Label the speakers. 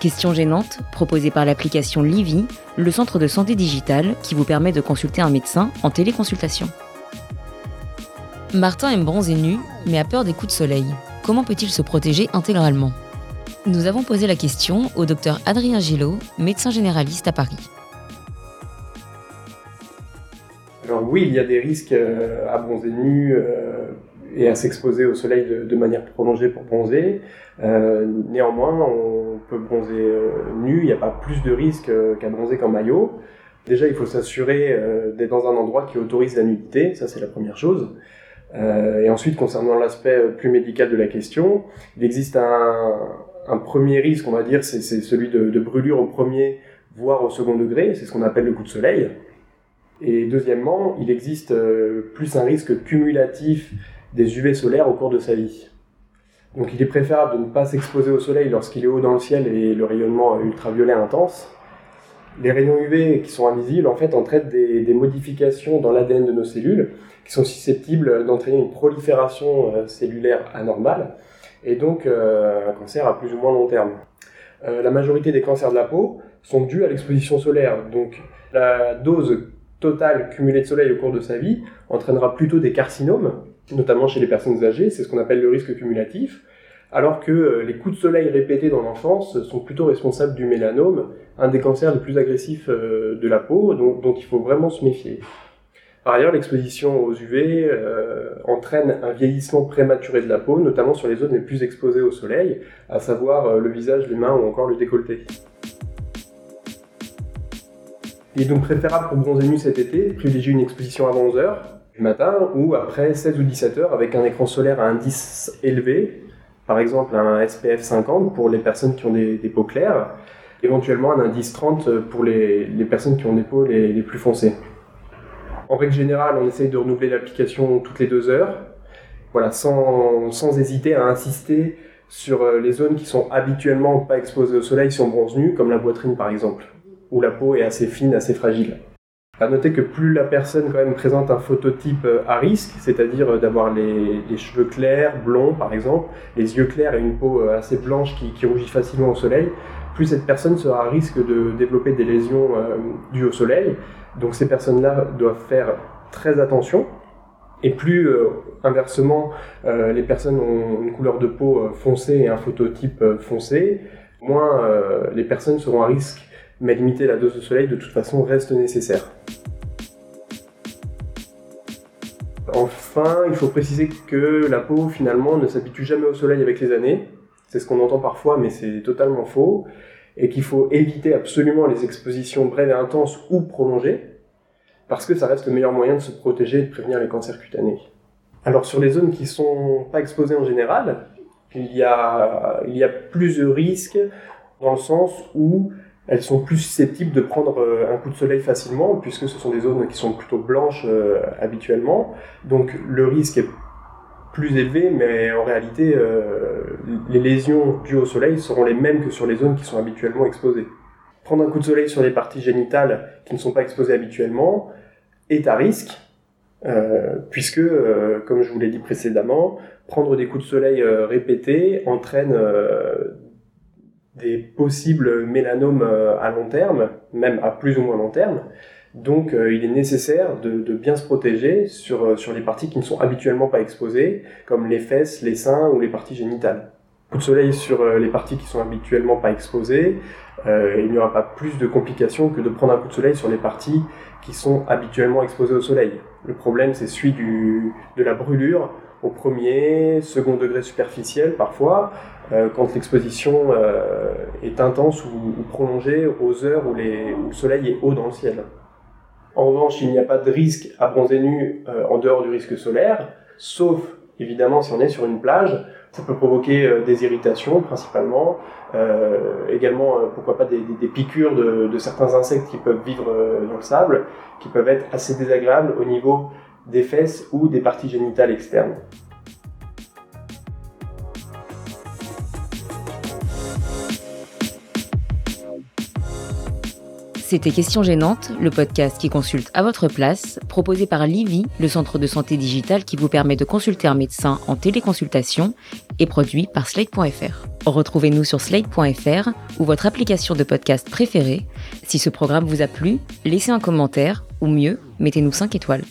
Speaker 1: Questions gênantes, proposées par l'application Livy, le centre de santé digitale qui vous permet de consulter un médecin en téléconsultation. Martin aime bronzer nu, mais a peur des coups de soleil. Comment peut-il se protéger intégralement? Nous avons posé la question au docteur Adrien Gillot, médecin généraliste à Paris.
Speaker 2: Alors oui, il y a des risques euh, à bronzer nu euh, et à s'exposer au soleil de, manière prolongée pour bronzer. Euh, néanmoins, on peut bronzer nu, il n'y a pas plus de risques qu'à bronzer qu'en maillot. Déjà, il faut s'assurer d'être dans un endroit qui autorise la nudité, ça c'est la première chose. et ensuite, concernant l'aspect plus médical de la question, il existe un, premier risque, on va dire, c'est celui de, de brûlure au premier, voire au second degré, c'est ce qu'on appelle le coup de soleil. Et deuxièmement, il existe euh, plus un risque cumulatif des UV solaires au cours de sa vie. Donc il est préférable de ne pas s'exposer au soleil lorsqu'il est haut dans le ciel et le rayonnement ultraviolet intense. Les rayons UV qui sont invisibles en fait entraînent des, modifications dans l'ADN de nos cellules qui sont susceptibles d'entraîner une prolifération euh, cellulaire anormale et donc euh, un cancer à plus ou moins long terme. la majorité des cancers de la peau sont dus à l'exposition solaire. Donc la dose total cumulé de soleil au cours de sa vie entraînera plutôt des carcinomes, notamment chez les personnes âgées, c'est ce qu'on appelle le risque cumulatif, alors que euh, les coups de soleil répétés dans l'enfance sont plutôt responsables du mélanome, un des cancers les plus agressifs euh, de la peau, dont, il faut vraiment se méfier. Par ailleurs, l'exposition aux UV euh, entraîne un vieillissement prématuré de la peau, notamment sur les zones les plus exposées au soleil, à savoir le visage, les mains ou encore le décolleté. Il est donc préférable pour bronzer nu cet été, privilégier une exposition avant 11h matin ou après 16 ou 17 h avec un écran solaire à indice élevé, par exemple un SPF 50 pour les personnes qui ont des, peaux claires, éventuellement un indice 30 pour les, personnes qui ont des peaux les, plus foncées. En règle générale, on essaye de renouveler l'application toutes les deux heures, voilà, sans, hésiter à insister sur euh, les zones qui sont habituellement pas exposées au soleil si on bronze nu, comme la poitrine par exemple où la peau est assez fine, assez fragile. À noter que plus la personne quand même présente un phototype euh, à risque, c'est-à-dire euh, d'avoir les, cheveux clairs, blonds par exemple, les yeux clairs et une peau euh, assez blanche qui, rougit facilement au soleil, plus cette personne sera à risque de développer des lésions dues au soleil. Donc ces personnes-là doivent faire très attention. Et plus inversement, les personnes ont une couleur de peau foncée et un phototype foncé, moins les personnes seront à risque mais limiter la dose de soleil de toute façon reste nécessaire. Enfin, il faut préciser que la peau finalement ne s'habitue jamais au soleil avec les années. C'est ce qu'on entend parfois, mais c'est totalement faux. Et qu'il faut éviter absolument les expositions brèves et intenses ou prolongées, parce que ça reste le meilleur moyen de se protéger et de prévenir les cancers cutanés. Alors sur les zones qui sont pas exposées en général, il y a, il y a plus de risques dans le sens où elles sont plus susceptibles de prendre euh, un coup de soleil facilement, puisque ce sont des zones qui sont plutôt blanches euh, habituellement. Donc le risque est plus élevé, mais en réalité, euh, les lésions dues au soleil seront les mêmes que sur les zones qui sont habituellement exposées. Prendre un coup de soleil sur les parties génitales qui ne sont pas exposées habituellement est à risque, puisque, comme je vous l'ai dit précédemment, prendre des coups de soleil répétés entraîne des possibles mélanomes euh, à long terme, même à plus ou moins long terme. Donc euh, il est nécessaire de, bien se protéger sur, euh, sur les parties qui ne sont habituellement pas exposées, comme les fesses, les seins ou les parties génitales. Coup de soleil sur les parties qui sont habituellement pas exposées, il n'y aura pas plus de complications que de prendre un coup de soleil sur les parties qui sont habituellement exposées au soleil. Le problème c'est celui de la brûlure au premier, second degré superficiel parfois, euh, quand l'exposition euh, est intense ou, prolongée aux heures où, le soleil est haut dans le ciel. En revanche, il n'y a pas de risque à bronzer nu euh, en dehors du risque solaire, sauf évidemment si on est sur une plage Ça peut provoquer des irritations principalement, également pourquoi pas des, piqûres de, certains insectes qui peuvent vivre dans le sable, qui peuvent être assez désagréables au niveau des fesses ou des parties génitales externes.
Speaker 1: C'était Question Gênante, le podcast qui consulte à votre place, proposé par Livy, le centre de santé digital qui vous permet de consulter un médecin en téléconsultation et produit par Slate.fr. Retrouvez-nous sur Slate.fr ou votre application de podcast préférée. Si ce programme vous a plu, laissez un commentaire ou mieux, mettez-nous 5 étoiles.